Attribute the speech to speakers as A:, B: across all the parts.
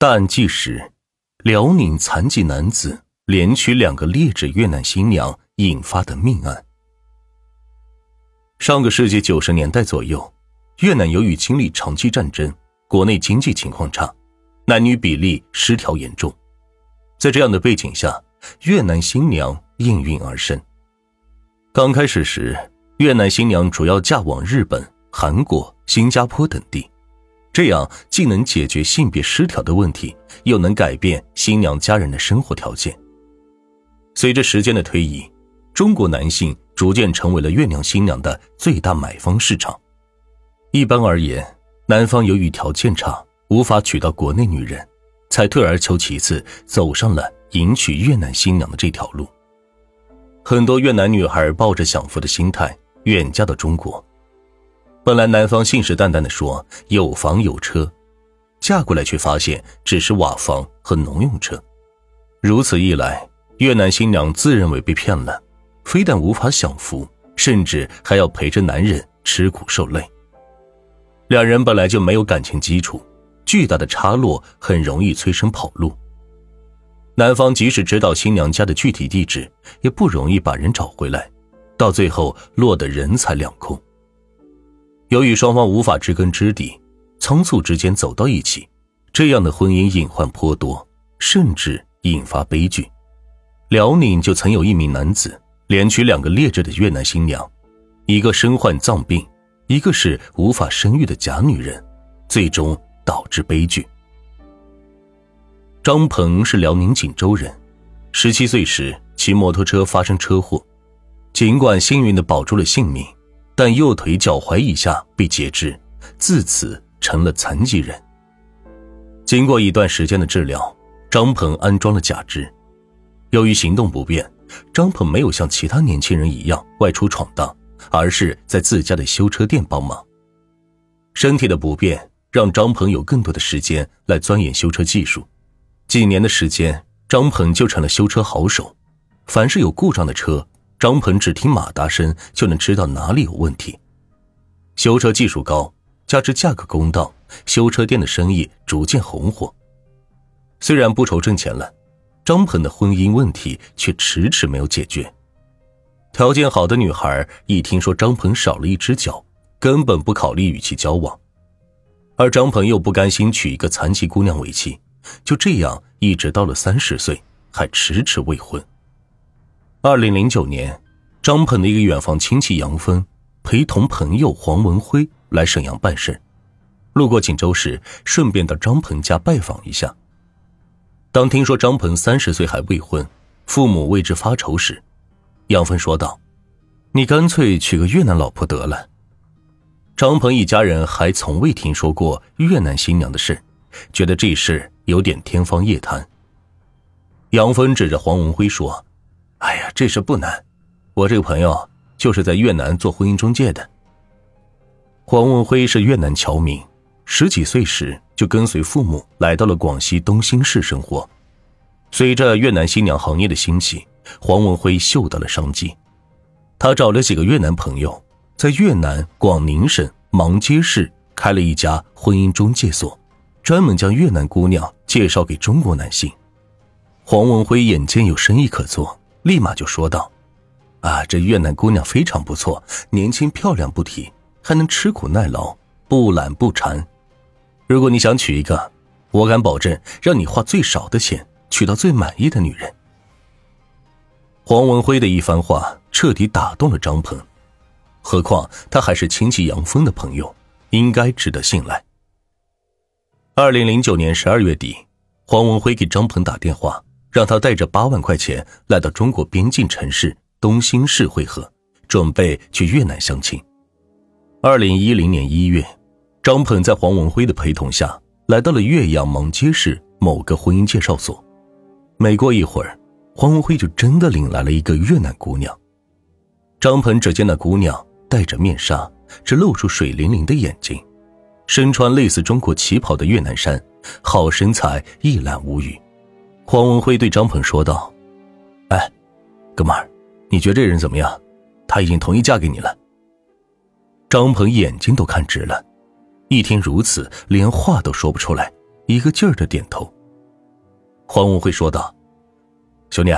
A: 大案纪实：辽宁残疾男子连娶两个劣质越南新娘引发的命案。上个世纪九十年代左右，越南由于经历长期战争，国内经济情况差，男女比例失调严重。在这样的背景下，越南新娘应运而生。刚开始时，越南新娘主要嫁往日本、韩国、新加坡等地。这样既能解决性别失调的问题，又能改变新娘家人的生活条件。随着时间的推移，中国男性逐渐成为了越南新娘的最大买方市场。一般而言，男方由于条件差，无法娶到国内女人，才退而求其次，走上了迎娶越南新娘的这条路。很多越南女孩抱着享福的心态远嫁到中国。本来男方信誓旦旦的说有房有车，嫁过来却发现只是瓦房和农用车。如此一来，越南新娘自认为被骗了，非但无法享福，甚至还要陪着男人吃苦受累。两人本来就没有感情基础，巨大的差落很容易催生跑路。男方即使知道新娘家的具体地址，也不容易把人找回来，到最后落得人财两空。由于双方无法知根知底，仓促之间走到一起，这样的婚姻隐患颇多，甚至引发悲剧。辽宁就曾有一名男子连娶两个劣质的越南新娘，一个身患脏病，一个是无法生育的假女人，最终导致悲剧。张鹏是辽宁锦州人，十七岁时骑摩托车发生车祸，尽管幸运的保住了性命。但右腿脚踝以下被截肢，自此成了残疾人。经过一段时间的治疗，张鹏安装了假肢。由于行动不便，张鹏没有像其他年轻人一样外出闯荡，而是在自家的修车店帮忙。身体的不便让张鹏有更多的时间来钻研修车技术。几年的时间，张鹏就成了修车好手。凡是有故障的车，张鹏只听马达声就能知道哪里有问题，修车技术高，加之价格公道，修车店的生意逐渐红火。虽然不愁挣钱了，张鹏的婚姻问题却迟迟没有解决。条件好的女孩一听说张鹏少了一只脚，根本不考虑与其交往，而张鹏又不甘心娶一个残疾姑娘为妻，就这样一直到了三十岁，还迟迟未婚。二零零九年，张鹏的一个远房亲戚杨峰陪同朋友黄文辉来沈阳办事，路过锦州时，顺便到张鹏家拜访一下。当听说张鹏三十岁还未婚，父母为之发愁时，杨峰说道：“你干脆娶个越南老婆得了。”张鹏一家人还从未听说过越南新娘的事，觉得这事有点天方夜谭。杨峰指着黄文辉说。哎呀，这事不难，我这个朋友就是在越南做婚姻中介的。黄文辉是越南侨民，十几岁时就跟随父母来到了广西东兴市生活。随着越南新娘行业的兴起，黄文辉嗅到了商机，他找了几个越南朋友，在越南广宁省芒街市开了一家婚姻中介所，专门将越南姑娘介绍给中国男性。黄文辉眼见有生意可做。立马就说道：“啊，这越南姑娘非常不错，年轻漂亮不提，还能吃苦耐劳，不懒不馋。如果你想娶一个，我敢保证让你花最少的钱娶到最满意的女人。”黄文辉的一番话彻底打动了张鹏，何况他还是亲戚杨峰的朋友，应该值得信赖。二零零九年十二月底，黄文辉给张鹏打电话。让他带着八万块钱来到中国边境城市东兴市会合，准备去越南相亲。二零一零年一月，张鹏在黄文辉的陪同下来到了岳阳蒙街市某个婚姻介绍所。没过一会儿，黄文辉就真的领来了一个越南姑娘。张鹏只见那姑娘戴着面纱，只露出水灵灵的眼睛，身穿类似中国旗袍的越南衫，好身材，一览无余。黄文辉对张鹏说道：“哎，哥们儿，你觉得这人怎么样？他已经同意嫁给你了。”张鹏眼睛都看直了，一听如此，连话都说不出来，一个劲儿的点头。黄文辉说道：“兄弟，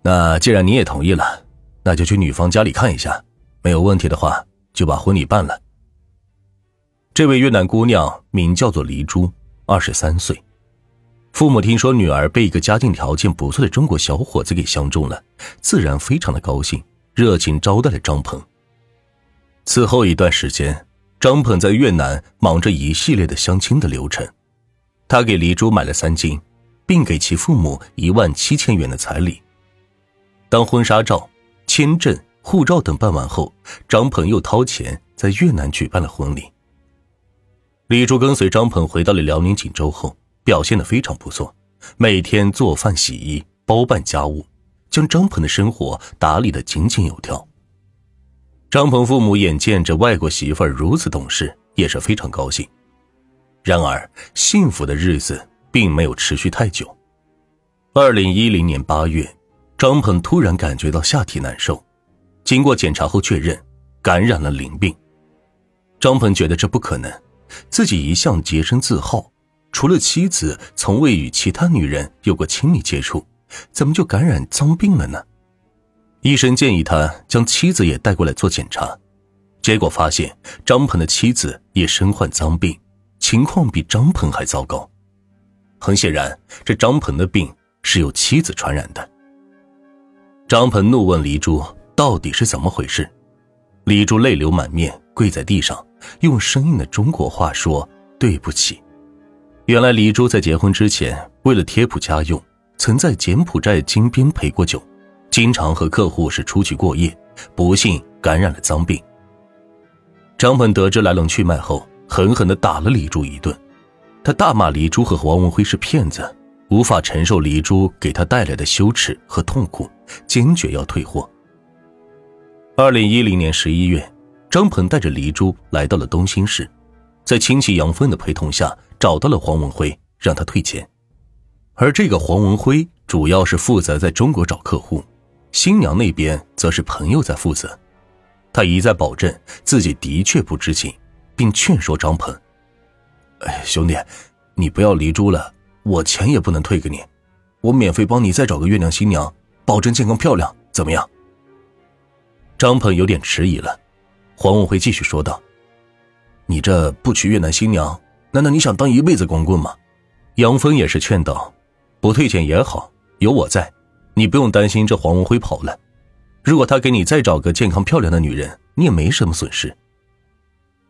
A: 那既然你也同意了，那就去女方家里看一下，没有问题的话，就把婚礼办了。”这位越南姑娘名叫做黎珠，二十三岁。父母听说女儿被一个家境条件不错的中国小伙子给相中了，自然非常的高兴，热情招待了张鹏。此后一段时间，张鹏在越南忙着一系列的相亲的流程。他给黎珠买了三金，并给其父母一万七千元的彩礼。当婚纱照、签证、护照等办完后，张鹏又掏钱在越南举办了婚礼。李珠跟随张鹏回到了辽宁锦州后，表现的非常不错，每天做饭、洗衣、包办家务，将张鹏的生活打理的井井有条。张鹏父母眼见着外国媳妇如此懂事，也是非常高兴。然而，幸福的日子并没有持续太久。二零一零年八月，张鹏突然感觉到下体难受，经过检查后确认感染了淋病。张鹏觉得这不可能，自己一向洁身自好，除了妻子，从未与其他女人有过亲密接触，怎么就感染脏病了呢？医生建议他将妻子也带过来做检查，结果发现张鹏的妻子也身患脏病，情况比张鹏还糟糕。很显然，这张鹏的病是由妻子传染的。张鹏怒问黎珠：“到底是怎么回事？”黎珠泪流满面，跪在地上，用生硬的中国话说：“对不起。”原来，黎珠在结婚之前，为了贴补家用，曾在柬埔寨金边陪过酒。经常和客户是出去过夜，不幸感染了脏病。张鹏得知来龙去脉后，狠狠地打了李珠一顿。他大骂李珠和王文辉是骗子，无法承受李珠给他带来的羞耻和痛苦，坚决要退货。二零一零年十一月，张鹏带着黎珠来到了东兴市，在亲戚杨峰的陪同下，找到了黄文辉，让他退钱。而这个黄文辉主要是负责在中国找客户。新娘那边则是朋友在负责，他一再保证自己的确不知情，并劝说张鹏：“哎，兄弟，你不要离珠了，我钱也不能退给你，我免费帮你再找个月亮新娘，保证健康漂亮，怎么样？”张鹏有点迟疑了，黄文辉继续说道：“你这不娶越南新娘，难道你想当一辈子光棍吗？”杨峰也是劝道：“不退钱也好，有我在。”你不用担心这黄文辉跑了，如果他给你再找个健康漂亮的女人，你也没什么损失。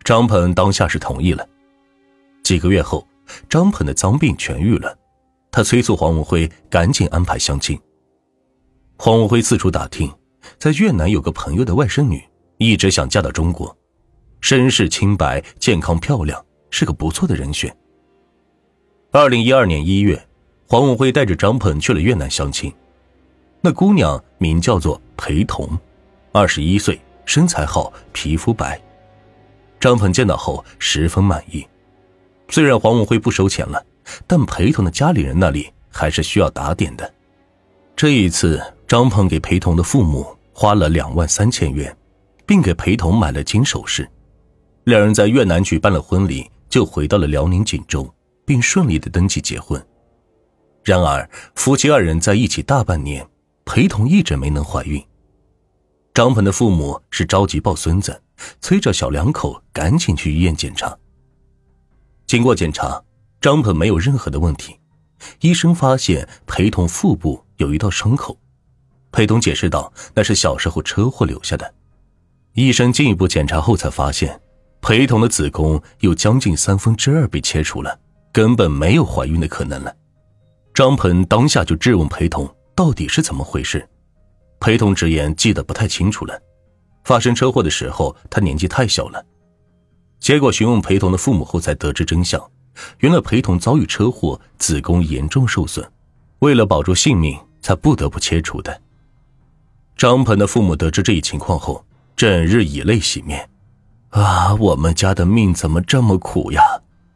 A: 张鹏当下是同意了。几个月后，张鹏的脏病痊愈了，他催促黄文辉赶紧安排相亲。黄文辉四处打听，在越南有个朋友的外甥女，一直想嫁到中国，身世清白、健康漂亮，是个不错的人选。二零一二年一月，黄文辉带着张鹏去了越南相亲。那姑娘名叫做裴彤，二十一岁，身材好，皮肤白。张鹏见到后十分满意。虽然黄文辉不收钱了，但裴彤的家里人那里还是需要打点的。这一次，张鹏给裴彤的父母花了两万三千元，并给裴彤买了金首饰。两人在越南举办了婚礼，就回到了辽宁锦州，并顺利的登记结婚。然而，夫妻二人在一起大半年。裴彤一直没能怀孕，张鹏的父母是着急抱孙子，催着小两口赶紧去医院检查。经过检查，张鹏没有任何的问题，医生发现裴彤腹部有一道伤口，裴彤解释道那是小时候车祸留下的。医生进一步检查后才发现，裴彤的子宫有将近三分之二被切除了，根本没有怀孕的可能了。张鹏当下就质问裴彤。到底是怎么回事？裴彤直言记得不太清楚了。发生车祸的时候，他年纪太小了。结果询问裴彤的父母后，才得知真相。原来裴彤遭遇车祸，子宫严重受损，为了保住性命，才不得不切除的。张鹏的父母得知这一情况后，整日以泪洗面。啊，我们家的命怎么这么苦呀？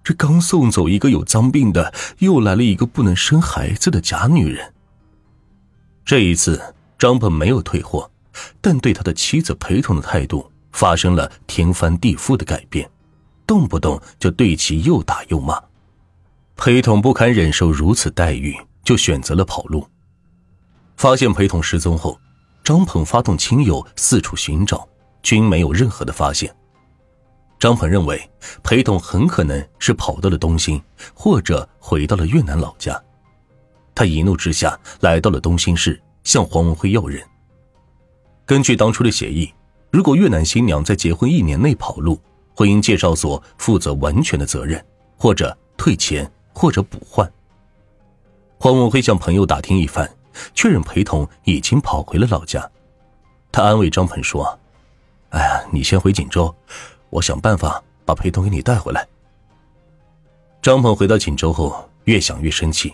A: 这刚送走一个有脏病的，又来了一个不能生孩子的假女人。这一次，张鹏没有退货，但对他的妻子裴彤的态度发生了天翻地覆的改变，动不动就对其又打又骂。裴统不堪忍受如此待遇，就选择了跑路。发现裴统失踪后，张鹏发动亲友四处寻找，均没有任何的发现。张鹏认为裴统很可能是跑到了东兴，或者回到了越南老家。他一怒之下来到了东兴市，向黄文辉要人。根据当初的协议，如果越南新娘在结婚一年内跑路，婚姻介绍所负责完全的责任，或者退钱，或者补换。黄文辉向朋友打听一番。确认裴统已经跑回了老家，他安慰张鹏说：“哎呀，你先回锦州，我想办法把裴统给你带回来。”张鹏回到锦州后，越想越生气，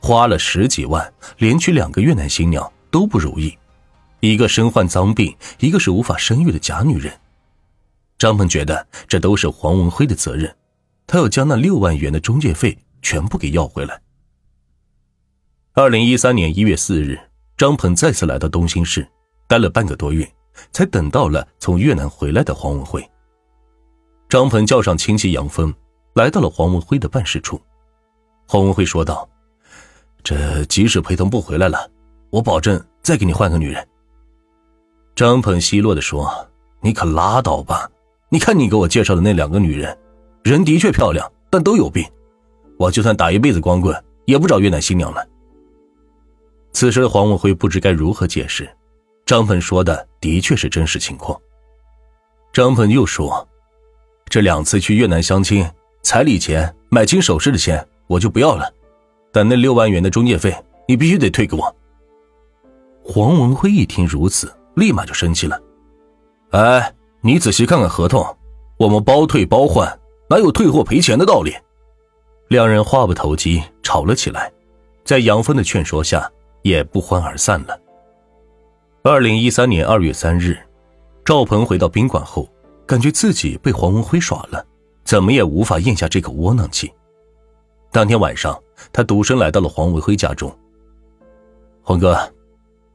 A: 花了十几万，连娶两个越南新娘都不如意，一个身患脏病，一个是无法生育的假女人。张鹏觉得这都是黄文辉的责任，他要将那六万元的中介费全部给要回来。二零一三年一月四日，张鹏再次来到东兴市，待了半个多月，才等到了从越南回来的黄文辉。张鹏叫上亲戚杨峰，来到了黄文辉的办事处。黄文辉说道：“这即使裴同不回来了，我保证再给你换个女人。”张鹏奚落的说：“你可拉倒吧！你看你给我介绍的那两个女人，人的确漂亮，但都有病。我就算打一辈子光棍，也不找越南新娘了。”此时的黄文辉不知该如何解释，张鹏说的的确是真实情况。张鹏又说：“这两次去越南相亲，彩礼钱、买金首饰的钱我就不要了，但那六万元的中介费你必须得退给我。”黄文辉一听如此，立马就生气了：“哎，你仔细看看合同，我们包退包换，哪有退货赔钱的道理？”两人话不投机，吵了起来，在杨峰的劝说下。也不欢而散了。二零一三年二月三日，赵鹏回到宾馆后，感觉自己被黄文辉耍了，怎么也无法咽下这口窝囊气。当天晚上，他独身来到了黄文辉家中。黄哥，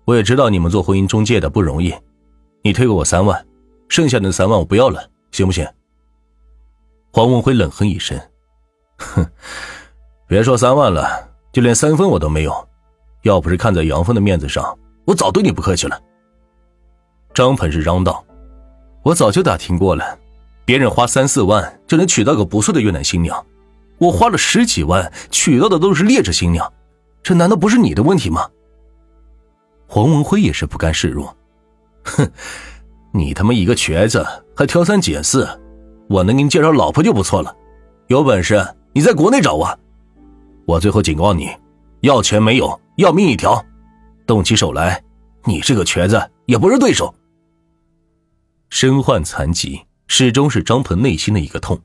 A: 我也知道你们做婚姻中介的不容易，你退给我三万，剩下的三万我不要了，行不行？黄文辉冷哼一声：“哼，别说三万了，就连三分我都没有。”要不是看在杨峰的面子上，我早对你不客气了。张鹏是嚷道：“我早就打听过了，别人花三四万就能娶到个不错的越南新娘，我花了十几万娶到的都是劣质新娘，这难道不是你的问题吗？”黄文辉也是不甘示弱：“哼，你他妈一个瘸子还挑三拣四，我能给你介绍老婆就不错了，有本事你在国内找我。我最后警告你，要钱没有。”要命一条，动起手来，你这个瘸子也不是对手。身患残疾，始终是张鹏内心的一个痛。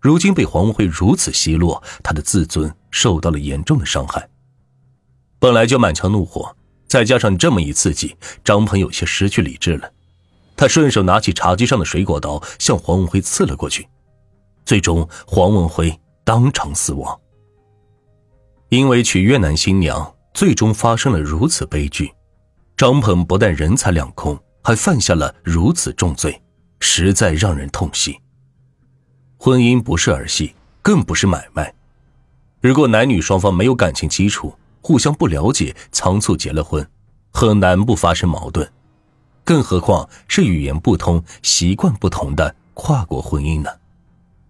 A: 如今被黄文辉如此奚落，他的自尊受到了严重的伤害。本来就满腔怒火，再加上这么一刺激，张鹏有些失去理智了。他顺手拿起茶几上的水果刀，向黄文辉刺了过去。最终，黄文辉当场死亡。因为娶越南新娘。最终发生了如此悲剧，张鹏不但人财两空，还犯下了如此重罪，实在让人痛惜。婚姻不是儿戏，更不是买卖。如果男女双方没有感情基础，互相不了解，仓促结了婚，很难不发生矛盾。更何况是语言不通、习惯不同的跨国婚姻呢？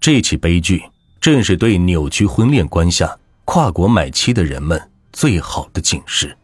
A: 这起悲剧正是对扭曲婚恋观下跨国买妻的人们。最好的警示。